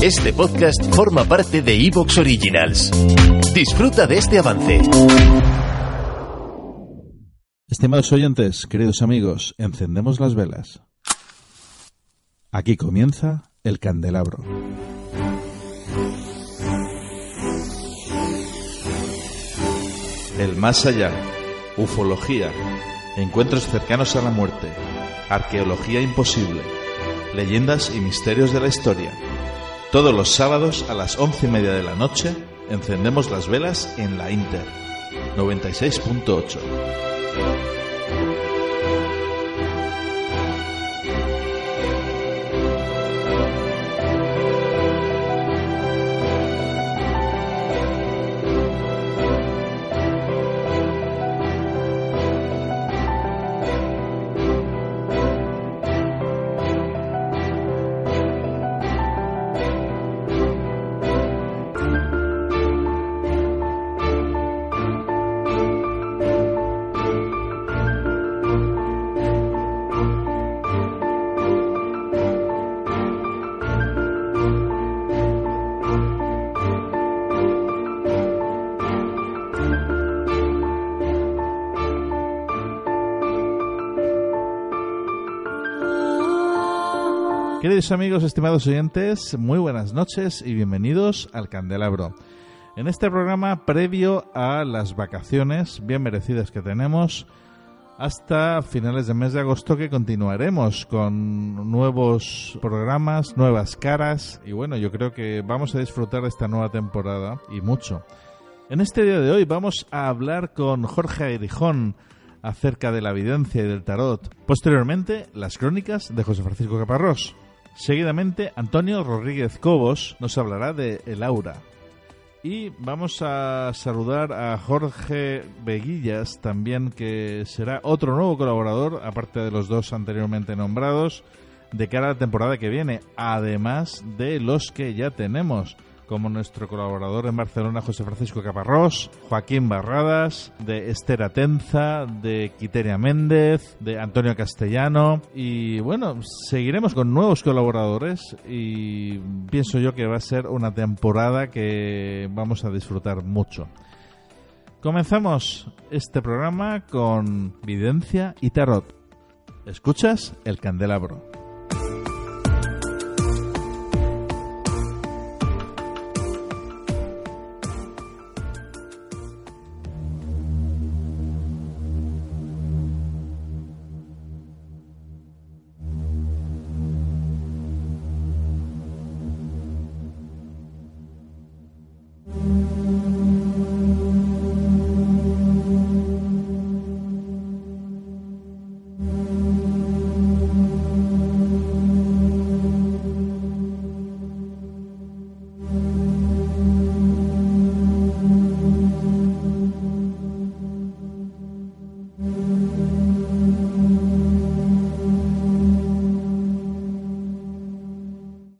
Este podcast forma parte de Evox Originals. Disfruta de este avance. Estimados oyentes, queridos amigos, encendemos las velas. Aquí comienza el candelabro. El más allá, ufología, encuentros cercanos a la muerte, arqueología imposible, leyendas y misterios de la historia. Todos los sábados a las once y media de la noche encendemos las velas en la Inter 96.8. Queridos amigos, estimados oyentes, muy buenas noches y bienvenidos al Candelabro. En este programa previo a las vacaciones bien merecidas que tenemos, hasta finales del mes de agosto que continuaremos con nuevos programas, nuevas caras y bueno, yo creo que vamos a disfrutar de esta nueva temporada y mucho. En este día de hoy vamos a hablar con Jorge Airijón acerca de la evidencia y del tarot. Posteriormente, las crónicas de José Francisco Caparrós. Seguidamente, Antonio Rodríguez Cobos nos hablará de El Aura. Y vamos a saludar a Jorge Veguillas también, que será otro nuevo colaborador, aparte de los dos anteriormente nombrados, de cara a la temporada que viene, además de los que ya tenemos como nuestro colaborador en Barcelona, José Francisco Caparrós, Joaquín Barradas, de Esther Atenza, de Quiteria Méndez, de Antonio Castellano. Y bueno, seguiremos con nuevos colaboradores y pienso yo que va a ser una temporada que vamos a disfrutar mucho. Comenzamos este programa con Videncia y Tarot. ¿Escuchas? El Candelabro.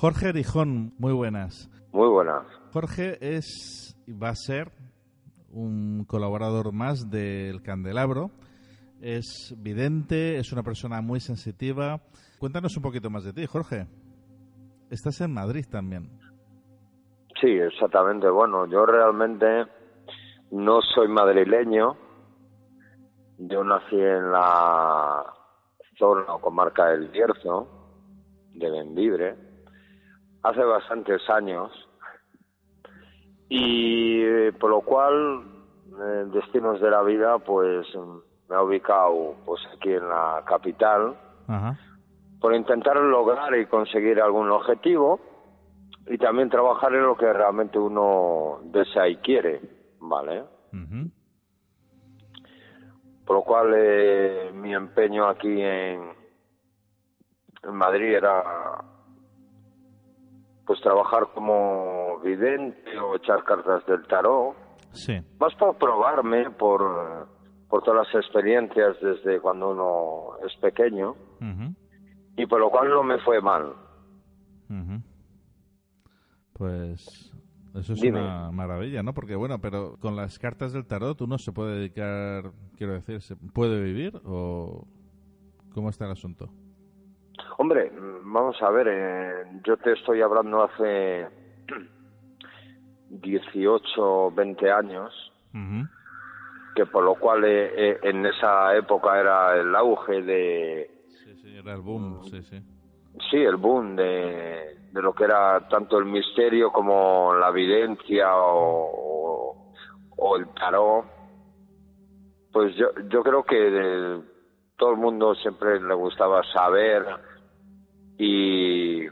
Jorge Rijón, muy buenas. Muy buenas. Jorge es va a ser un colaborador más del Candelabro. Es vidente, es una persona muy sensitiva. Cuéntanos un poquito más de ti, Jorge. Estás en Madrid también. Sí, exactamente. Bueno, yo realmente no soy madrileño. Yo nací en la zona o comarca del Bierzo, de Benvibre hace bastantes años y eh, por lo cual eh, destinos de la vida pues me ha ubicado pues aquí en la capital por intentar lograr y conseguir algún objetivo y también trabajar en lo que realmente uno desea y quiere vale por lo cual eh, mi empeño aquí en, en Madrid era pues trabajar como vidente o echar cartas del tarot. Sí. Más por probarme, por, por todas las experiencias desde cuando uno es pequeño. Y por lo cual no me fue mal. Pues eso es una maravilla, ¿no? Porque bueno, pero con las cartas del tarot uno se puede dedicar, quiero decir, ¿se puede vivir o cómo está el asunto? Hombre, vamos a ver, eh, yo te estoy hablando hace 18, 20 años, que por lo cual eh, eh, en esa época era el auge de... Sí, era el boom, sí, sí. Sí, el boom de, de lo que era tanto el misterio como la evidencia o, o, el tarot. Pues yo, yo creo que todo el mundo siempre le gustaba saber y,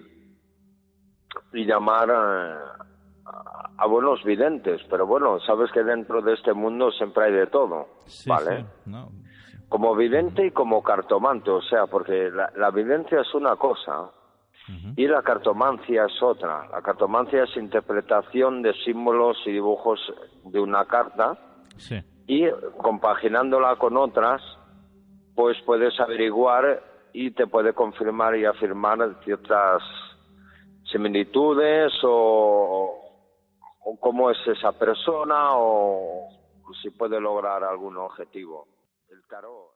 y llamar a, buenos videntes, pero bueno, sabes que dentro de este mundo siempre hay de todo, ¿vale? Como vidente y como cartomante, o sea, porque la, la videncia es una cosa y la cartomancia es otra. La cartomancia es interpretación de símbolos y dibujos de una carta y compaginándola con otras, pues puedes averiguar y te puede confirmar y afirmar ciertas similitudes o, cómo es esa persona o si puede lograr algún objetivo. El tarot.